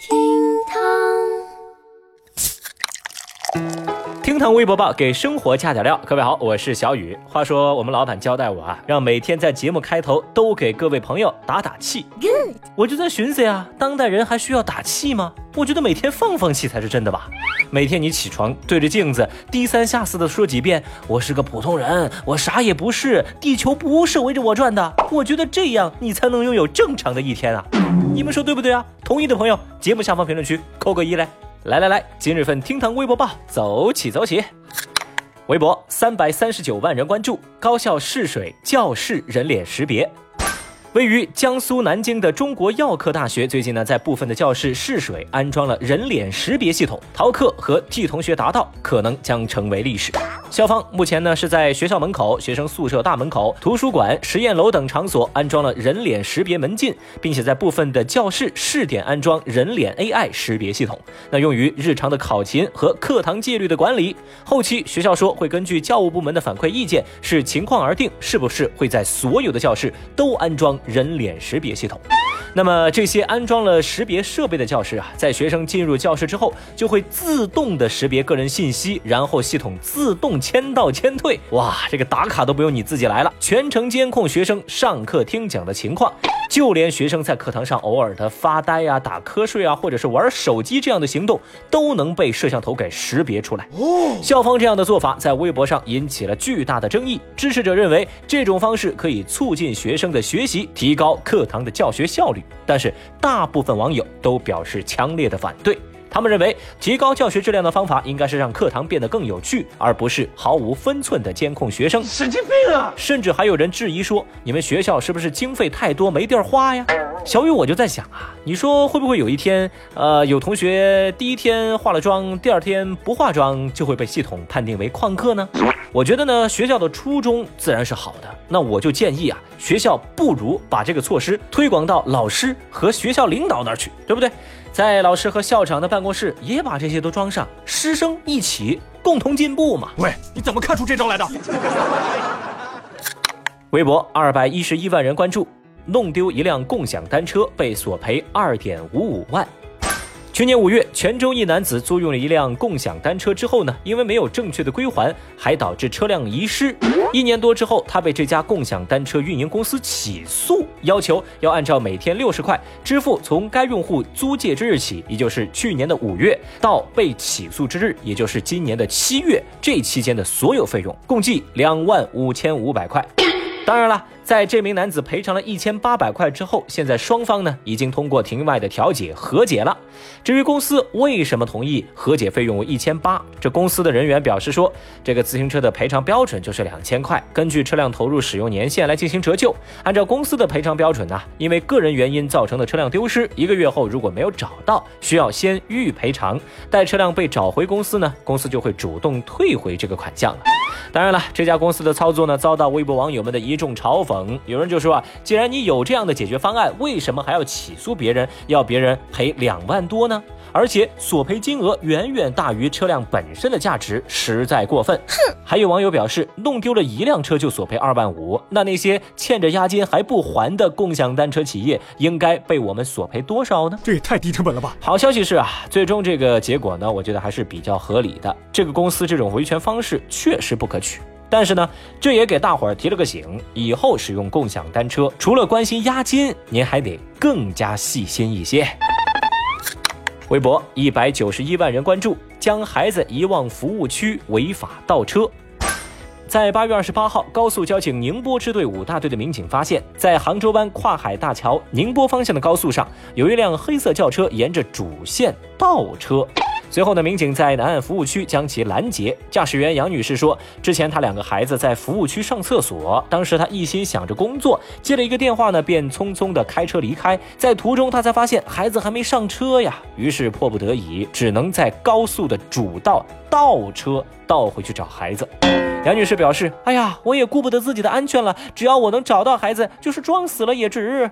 厅堂厅堂微博报给生活加点料。各位好，我是小雨。话说我们老板交代我啊，让每天在节目开头都给各位朋友打打气。Good，我就在寻思呀，当代人还需要打气吗？我觉得每天放放气才是真的吧。每天你起床对着镜子低三下四的说几遍“我是个普通人，我啥也不是，地球不是围着我转的”，我觉得这样你才能拥有正常的一天啊。你们说对不对啊？同意的朋友，节目下方评论区扣个一来。来来来，今日份厅堂微博报，走起走起！微博三百三十九万人关注，高校试水教室人脸识别。位于江苏南京的中国药科大学最近呢，在部分的教室试水安装了人脸识别系统，逃课和替同学答到可能将成为历史。校方目前呢是在学校门口、学生宿舍大门口、图书馆、实验楼等场所安装了人脸识别门禁，并且在部分的教室试点安装人脸 AI 识别系统，那用于日常的考勤和课堂纪律的管理。后期学校说会根据教务部门的反馈意见，视情况而定，是不是会在所有的教室都安装。人脸识别系统，那么这些安装了识别设备的教室啊，在学生进入教室之后，就会自动的识别个人信息，然后系统自动签到签退。哇，这个打卡都不用你自己来了，全程监控学生上课听讲的情况。就连学生在课堂上偶尔的发呆啊、打瞌睡啊，或者是玩手机这样的行动，都能被摄像头给识别出来。哦，校方这样的做法在微博上引起了巨大的争议。支持者认为这种方式可以促进学生的学习，提高课堂的教学效率，但是大部分网友都表示强烈的反对。他们认为，提高教学质量的方法应该是让课堂变得更有趣，而不是毫无分寸的监控学生。神经病啊！甚至还有人质疑说，你们学校是不是经费太多没地儿花呀？小雨，我就在想啊，你说会不会有一天，呃，有同学第一天化了妆，第二天不化妆，就会被系统判定为旷课呢？我觉得呢，学校的初衷自然是好的，那我就建议啊，学校不如把这个措施推广到老师和学校领导那儿去，对不对？在老师和校长的办公室也把这些都装上，师生一起共同进步嘛。喂，你怎么看出这招来的？微博二百一十一万人关注，弄丢一辆共享单车被索赔二点五五万。去年五月，泉州一男子租用了一辆共享单车之后呢，因为没有正确的归还，还导致车辆遗失。一年多之后，他被这家共享单车运营公司起诉，要求要按照每天六十块支付从该用户租借之日起，也就是去年的五月到被起诉之日，也就是今年的七月这期间的所有费用，共计两万五千五百块。当然了。在这名男子赔偿了一千八百块之后，现在双方呢已经通过庭外的调解和解了。至于公司为什么同意和解费用为一千八，这公司的人员表示说，这个自行车的赔偿标准就是两千块，根据车辆投入使用年限来进行折旧。按照公司的赔偿标准呢，因为个人原因造成的车辆丢失，一个月后如果没有找到，需要先预赔偿。待车辆被找回公司呢，公司就会主动退回这个款项了。当然了，这家公司的操作呢，遭到微博网友们的一众嘲讽。有人就说啊，既然你有这样的解决方案，为什么还要起诉别人，要别人赔两万多呢？而且索赔金额远远大于车辆本身的价值，实在过分。哼！还有网友表示，弄丢了一辆车就索赔二万五，那那些欠着押金还不还的共享单车企业，应该被我们索赔多少呢？这也太低成本了吧！好消息是啊，最终这个结果呢，我觉得还是比较合理的。这个公司这种维权方式确实不可取。但是呢，这也给大伙儿提了个醒，以后使用共享单车，除了关心押金，您还得更加细心一些。微博一百九十一万人关注，将孩子遗忘服务区违法倒车。在八月二十八号，高速交警宁波支队五大队的民警发现，在杭州湾跨海大桥宁波方向的高速上，有一辆黑色轿车沿着主线倒车。随后呢，民警在南岸服务区将其拦截。驾驶员杨女士说，之前她两个孩子在服务区上厕所，当时她一心想着工作，接了一个电话呢，便匆匆的开车离开。在途中，她才发现孩子还没上车呀，于是迫不得已，只能在高速的主道倒车倒回去找孩子。杨女士表示：“哎呀，我也顾不得自己的安全了，只要我能找到孩子，就是撞死了也值。”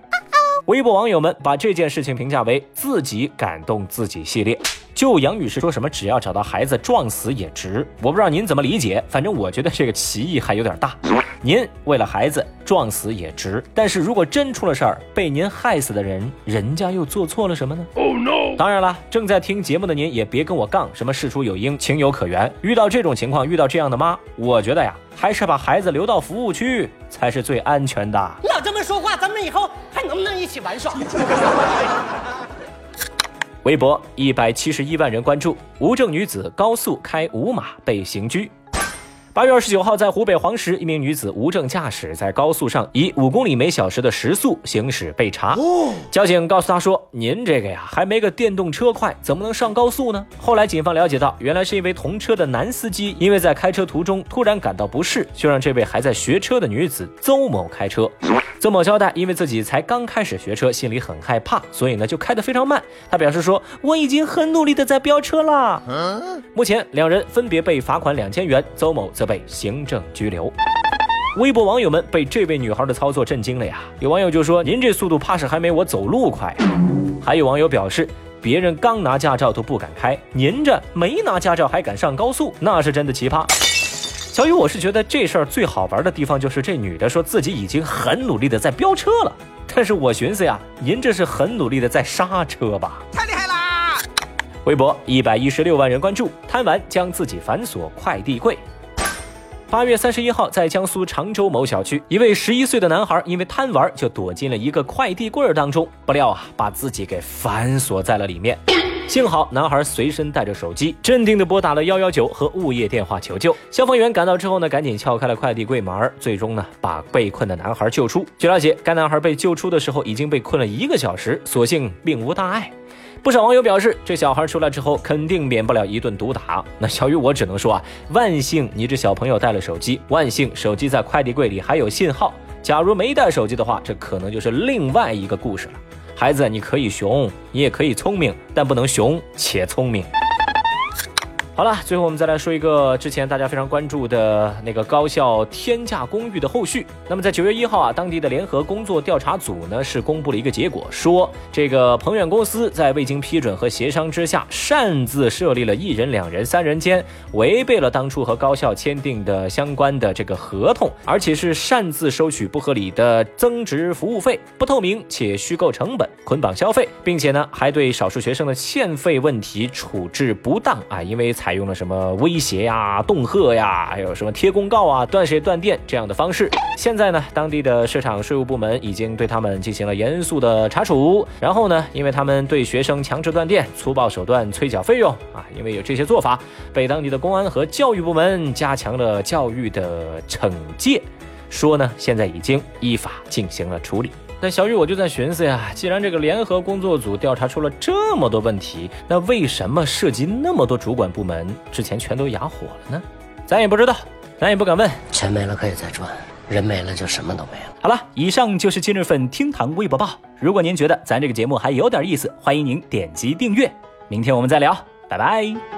微博网友们把这件事情评价为“自己感动自己”系列。就杨女士说什么，只要找到孩子，撞死也值。我不知道您怎么理解，反正我觉得这个歧义还有点大。您为了孩子撞死也值。但是如果真出了事儿，被您害死的人，人家又做错了什么呢？Oh no！当然了，正在听节目的您也别跟我杠什么事出有因、情有可原。遇到这种情况，遇到这样的妈，我觉得呀，还是把孩子留到服务区才是最安全的。老这么说话，咱们以后还能不能一起玩耍？微博一百七十一万人关注，无证女子高速开五码被刑拘。八月二十九号，在湖北黄石，一名女子无证驾驶在高速上以五公里每小时的时速行驶被查。交警告诉她说：“您这个呀，还没个电动车快，怎么能上高速呢？”后来警方了解到，原来是因为同车的男司机，因为在开车途中突然感到不适，就让这位还在学车的女子邹某开车。邹某交代，因为自己才刚开始学车，心里很害怕，所以呢就开得非常慢。他表示说：“我已经很努力的在飙车了。”目前两人分别被罚款两千元，邹某则被行政拘留。微博网友们被这位女孩的操作震惊了呀！有网友就说：“您这速度怕是还没我走路快。”还有网友表示：“别人刚拿驾照都不敢开，您这没拿驾照还敢上高速，那是真的奇葩。”小雨，我是觉得这事儿最好玩的地方就是这女的说自己已经很努力的在飙车了，但是我寻思呀，您这是很努力的在刹车吧？太厉害啦！微博一百一十六万人关注，贪玩将自己反锁快递柜。八月三十一号，在江苏常州某小区，一位十一岁的男孩因为贪玩，就躲进了一个快递柜当中，不料啊，把自己给反锁在了里面。幸好男孩随身带着手机，镇定地拨打了幺幺九和物业电话求救。消防员赶到之后呢，赶紧撬开了快递柜门，最终呢把被困的男孩救出。据了解，该男孩被救出的时候已经被困了一个小时，所幸并无大碍。不少网友表示，这小孩出来之后肯定免不了一顿毒打。那小雨我只能说啊，万幸你这小朋友带了手机，万幸手机在快递柜里还有信号。假如没带手机的话，这可能就是另外一个故事了。孩子，你可以熊，你也可以聪明，但不能熊且聪明。好了，最后我们再来说一个之前大家非常关注的那个高校天价公寓的后续。那么在九月一号啊，当地的联合工作调查组呢是公布了一个结果，说这个鹏远公司在未经批准和协商之下，擅自设立了一人、两人、三人间，违背了当初和高校签订的相关的这个合同，而且是擅自收取不合理的增值服务费、不透明且虚构成本、捆绑消费，并且呢还对少数学生的欠费问题处置不当啊，因为采用了什么威胁呀、恫吓呀，还有什么贴公告啊、断水断电这样的方式。现在呢，当地的市场税务部门已经对他们进行了严肃的查处。然后呢，因为他们对学生强制断电、粗暴手段催缴费用啊，因为有这些做法，被当地的公安和教育部门加强了教育的惩戒。说呢，现在已经依法进行了处理。那小雨我就在寻思呀，既然这个联合工作组调查出了这么多问题，那为什么涉及那么多主管部门之前全都哑火了呢？咱也不知道，咱也不敢问。钱没了可以再赚，人没了就什么都没了。好了，以上就是今日份厅堂微博报。如果您觉得咱这个节目还有点意思，欢迎您点击订阅。明天我们再聊，拜拜。